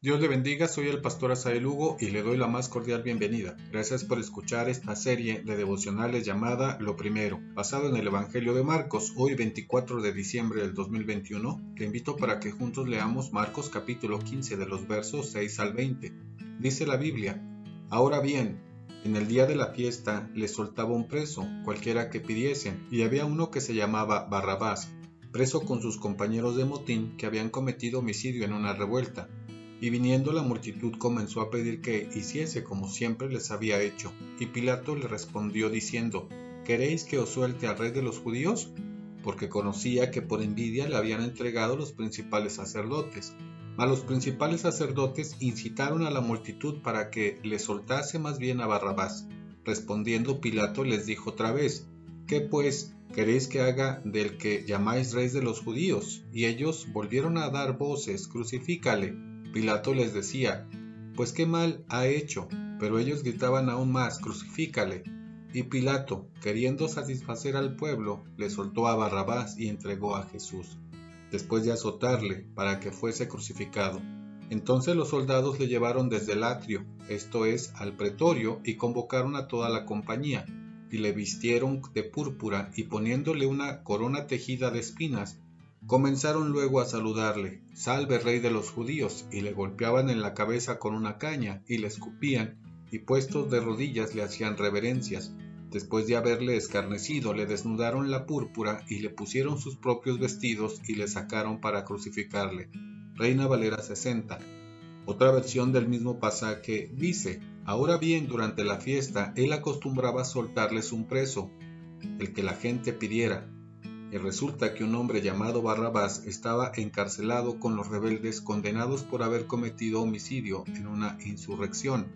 Dios le bendiga, soy el pastor Asael Hugo y le doy la más cordial bienvenida. Gracias por escuchar esta serie de devocionales llamada Lo Primero, basado en el Evangelio de Marcos, hoy 24 de diciembre del 2021. Te invito para que juntos leamos Marcos capítulo 15 de los versos 6 al 20. Dice la Biblia, Ahora bien, en el día de la fiesta les soltaba un preso, cualquiera que pidiesen, y había uno que se llamaba Barrabás, preso con sus compañeros de motín que habían cometido homicidio en una revuelta y viniendo la multitud comenzó a pedir que hiciese como siempre les había hecho. Y Pilato le respondió diciendo, ¿Queréis que os suelte al rey de los judíos? Porque conocía que por envidia le habían entregado los principales sacerdotes. Mas los principales sacerdotes incitaron a la multitud para que le soltase más bien a Barrabás. Respondiendo Pilato les dijo otra vez, ¿qué pues queréis que haga del que llamáis rey de los judíos? Y ellos volvieron a dar voces, crucifícale. Pilato les decía, pues qué mal ha hecho, pero ellos gritaban aún más, crucifícale. Y Pilato, queriendo satisfacer al pueblo, le soltó a Barrabás y entregó a Jesús, después de azotarle para que fuese crucificado. Entonces los soldados le llevaron desde el atrio, esto es, al pretorio, y convocaron a toda la compañía, y le vistieron de púrpura, y poniéndole una corona tejida de espinas, Comenzaron luego a saludarle, Salve rey de los judíos, y le golpeaban en la cabeza con una caña, y le escupían, y puestos de rodillas le hacían reverencias. Después de haberle escarnecido, le desnudaron la púrpura y le pusieron sus propios vestidos y le sacaron para crucificarle. Reina Valera 60. Otra versión del mismo pasaje dice, Ahora bien, durante la fiesta, él acostumbraba soltarles un preso, el que la gente pidiera, y resulta que un hombre llamado Barrabás estaba encarcelado con los rebeldes condenados por haber cometido homicidio en una insurrección.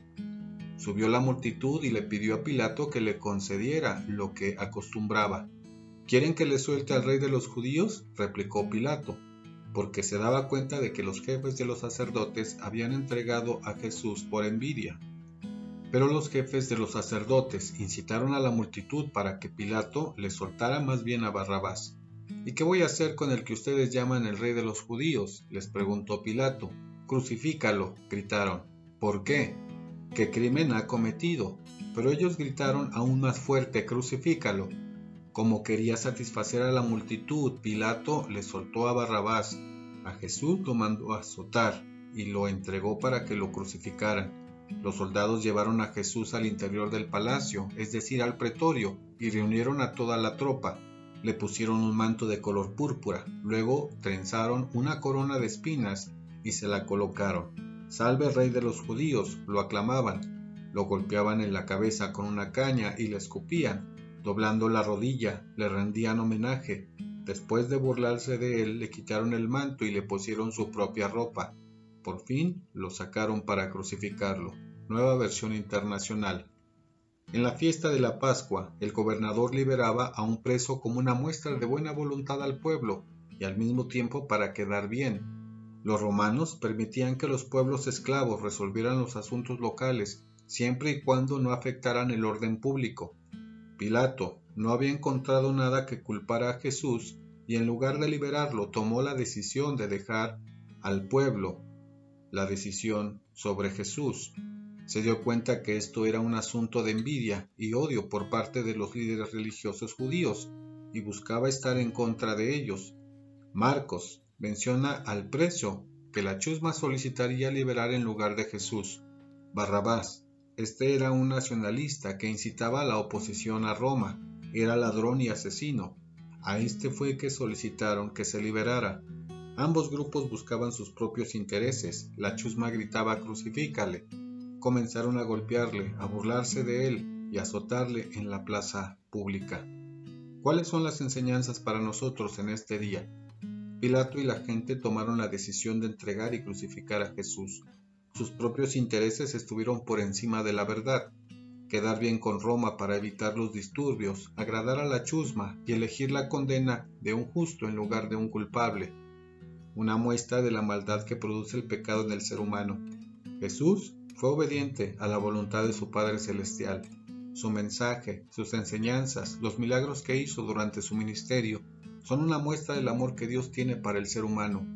Subió la multitud y le pidió a Pilato que le concediera lo que acostumbraba. ¿Quieren que le suelte al rey de los judíos? replicó Pilato, porque se daba cuenta de que los jefes de los sacerdotes habían entregado a Jesús por envidia. Pero los jefes de los sacerdotes incitaron a la multitud para que Pilato le soltara más bien a Barrabás. ¿Y qué voy a hacer con el que ustedes llaman el rey de los judíos? les preguntó Pilato. Crucifícalo, gritaron. ¿Por qué? ¿Qué crimen ha cometido? Pero ellos gritaron aún más fuerte, crucifícalo. Como quería satisfacer a la multitud, Pilato le soltó a Barrabás. A Jesús lo mandó a azotar y lo entregó para que lo crucificaran. Los soldados llevaron a Jesús al interior del palacio, es decir, al pretorio, y reunieron a toda la tropa. Le pusieron un manto de color púrpura, luego trenzaron una corona de espinas y se la colocaron. Salve rey de los judíos, lo aclamaban. Lo golpeaban en la cabeza con una caña y le escupían. Doblando la rodilla, le rendían homenaje. Después de burlarse de él, le quitaron el manto y le pusieron su propia ropa. Por fin lo sacaron para crucificarlo. Nueva versión internacional. En la fiesta de la Pascua, el gobernador liberaba a un preso como una muestra de buena voluntad al pueblo y al mismo tiempo para quedar bien. Los romanos permitían que los pueblos esclavos resolvieran los asuntos locales siempre y cuando no afectaran el orden público. Pilato no había encontrado nada que culpara a Jesús y en lugar de liberarlo tomó la decisión de dejar al pueblo la decisión sobre Jesús. Se dio cuenta que esto era un asunto de envidia y odio por parte de los líderes religiosos judíos y buscaba estar en contra de ellos. Marcos menciona al precio que la chusma solicitaría liberar en lugar de Jesús. Barrabás. Este era un nacionalista que incitaba a la oposición a Roma. Era ladrón y asesino. A este fue que solicitaron que se liberara. Ambos grupos buscaban sus propios intereses. La chusma gritaba crucifícale. Comenzaron a golpearle, a burlarse de él y a azotarle en la plaza pública. ¿Cuáles son las enseñanzas para nosotros en este día? Pilato y la gente tomaron la decisión de entregar y crucificar a Jesús. Sus propios intereses estuvieron por encima de la verdad. Quedar bien con Roma para evitar los disturbios, agradar a la chusma y elegir la condena de un justo en lugar de un culpable una muestra de la maldad que produce el pecado en el ser humano. Jesús fue obediente a la voluntad de su Padre Celestial. Su mensaje, sus enseñanzas, los milagros que hizo durante su ministerio son una muestra del amor que Dios tiene para el ser humano.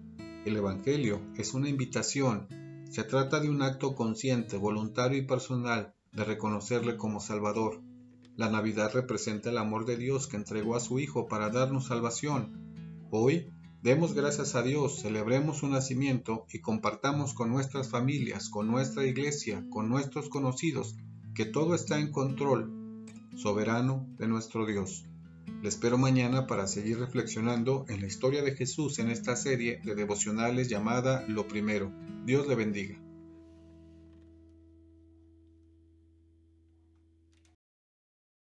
El Evangelio es una invitación. Se trata de un acto consciente, voluntario y personal de reconocerle como Salvador. La Navidad representa el amor de Dios que entregó a su Hijo para darnos salvación. Hoy, demos gracias a Dios, celebremos su nacimiento y compartamos con nuestras familias, con nuestra iglesia, con nuestros conocidos, que todo está en control soberano de nuestro Dios. Le espero mañana para seguir reflexionando en la historia de Jesús en esta serie de devocionales llamada Lo Primero. Dios le bendiga.